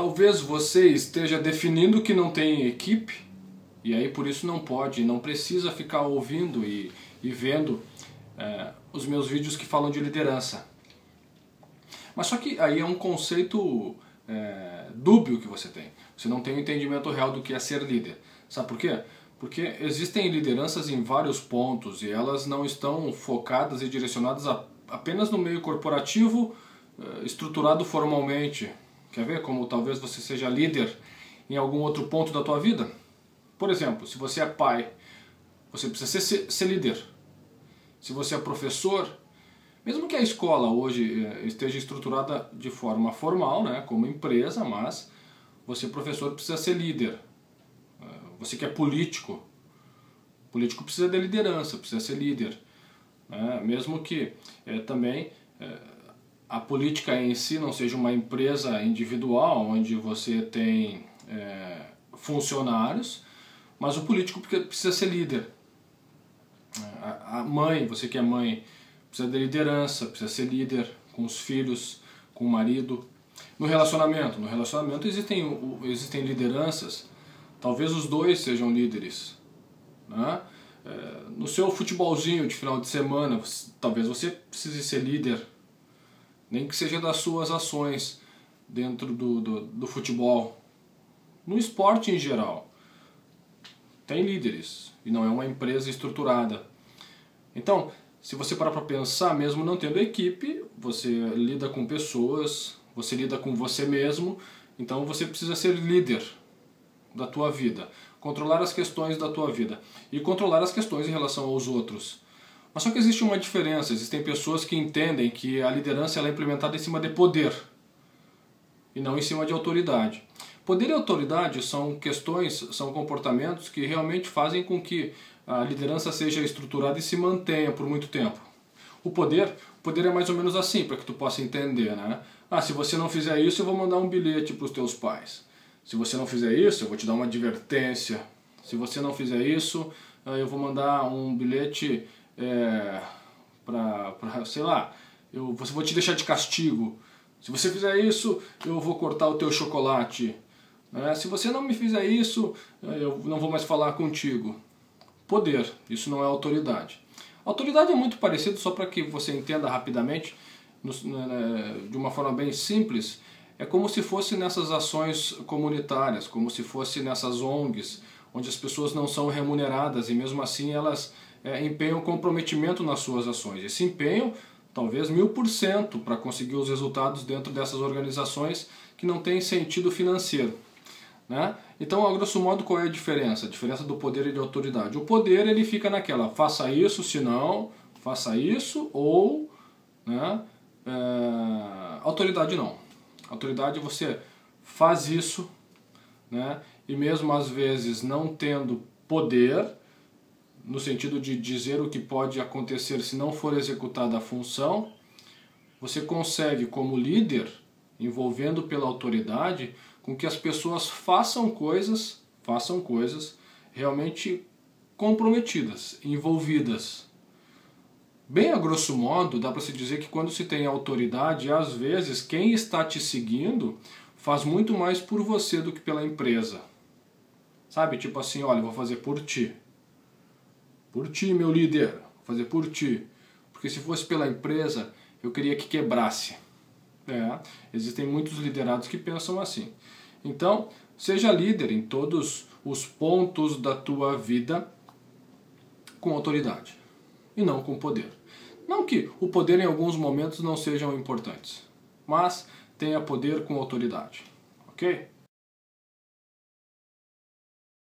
Talvez você esteja definindo que não tem equipe e aí por isso não pode, não precisa ficar ouvindo e, e vendo é, os meus vídeos que falam de liderança. Mas só que aí é um conceito é, dúbio que você tem. Você não tem um entendimento real do que é ser líder. Sabe por quê? Porque existem lideranças em vários pontos e elas não estão focadas e direcionadas a, apenas no meio corporativo é, estruturado formalmente. Quer ver como talvez você seja líder em algum outro ponto da tua vida? Por exemplo, se você é pai, você precisa ser, ser líder. Se você é professor, mesmo que a escola hoje eh, esteja estruturada de forma formal, né, como empresa, mas você, professor, precisa ser líder. Eh, você que é político, político precisa de liderança, precisa ser líder. Né? Mesmo que é, também é, a política em si não seja uma empresa individual, onde você tem é, funcionários, mas o político precisa ser líder. A mãe, você que é mãe, precisa de liderança, precisa ser líder com os filhos, com o marido. No relacionamento, no relacionamento existem, existem lideranças, talvez os dois sejam líderes. Né? É, no seu futebolzinho de final de semana, talvez você precise ser líder, nem que seja das suas ações dentro do, do, do futebol. No esporte em geral, tem líderes e não é uma empresa estruturada. Então, se você parar para pensar, mesmo não tendo equipe, você lida com pessoas, você lida com você mesmo, então você precisa ser líder da tua vida, controlar as questões da tua vida e controlar as questões em relação aos outros. Mas só que existe uma diferença, existem pessoas que entendem que a liderança é implementada em cima de poder e não em cima de autoridade. Poder e autoridade são questões, são comportamentos que realmente fazem com que a liderança seja estruturada e se mantenha por muito tempo. O poder, o poder é mais ou menos assim, para que tu possa entender, né? Ah, se você não fizer isso, eu vou mandar um bilhete para os teus pais. Se você não fizer isso, eu vou te dar uma advertência. Se você não fizer isso, ah, eu vou mandar um bilhete é, para, sei lá, eu vou te deixar de castigo. Se você fizer isso, eu vou cortar o teu chocolate. É, se você não me fizer isso, eu não vou mais falar contigo poder, isso não é autoridade. Autoridade é muito parecido, só para que você entenda rapidamente, né, né, de uma forma bem simples, é como se fosse nessas ações comunitárias, como se fosse nessas ONGs, onde as pessoas não são remuneradas e mesmo assim elas é, empenham comprometimento nas suas ações. Esse empenho, talvez mil por cento, para conseguir os resultados dentro dessas organizações que não têm sentido financeiro. Né? Então, a grosso modo, qual é a diferença? A diferença do poder e de autoridade. O poder ele fica naquela, faça isso, se não, faça isso, ou né? É, autoridade não. Autoridade você faz isso, né? e mesmo às vezes não tendo poder, no sentido de dizer o que pode acontecer se não for executada a função, você consegue, como líder, envolvendo pela autoridade, com que as pessoas façam coisas, façam coisas realmente comprometidas, envolvidas. Bem a grosso modo, dá para se dizer que quando se tem autoridade, às vezes quem está te seguindo faz muito mais por você do que pela empresa. Sabe? Tipo assim, olha, vou fazer por ti. Por ti, meu líder. Vou fazer por ti. Porque se fosse pela empresa, eu queria que quebrasse. É, existem muitos liderados que pensam assim. Então, seja líder em todos os pontos da tua vida com autoridade e não com poder. Não que o poder em alguns momentos não sejam importantes, mas tenha poder com autoridade, ok?